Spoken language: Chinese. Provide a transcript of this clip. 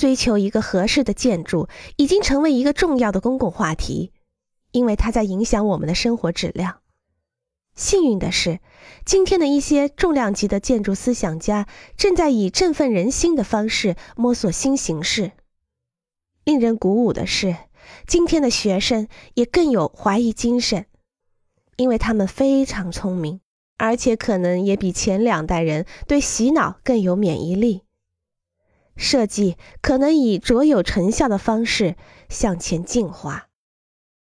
追求一个合适的建筑已经成为一个重要的公共话题，因为它在影响我们的生活质量。幸运的是，今天的一些重量级的建筑思想家正在以振奋人心的方式摸索新形式。令人鼓舞的是，今天的学生也更有怀疑精神，因为他们非常聪明，而且可能也比前两代人对洗脑更有免疫力。设计可能以卓有成效的方式向前进化。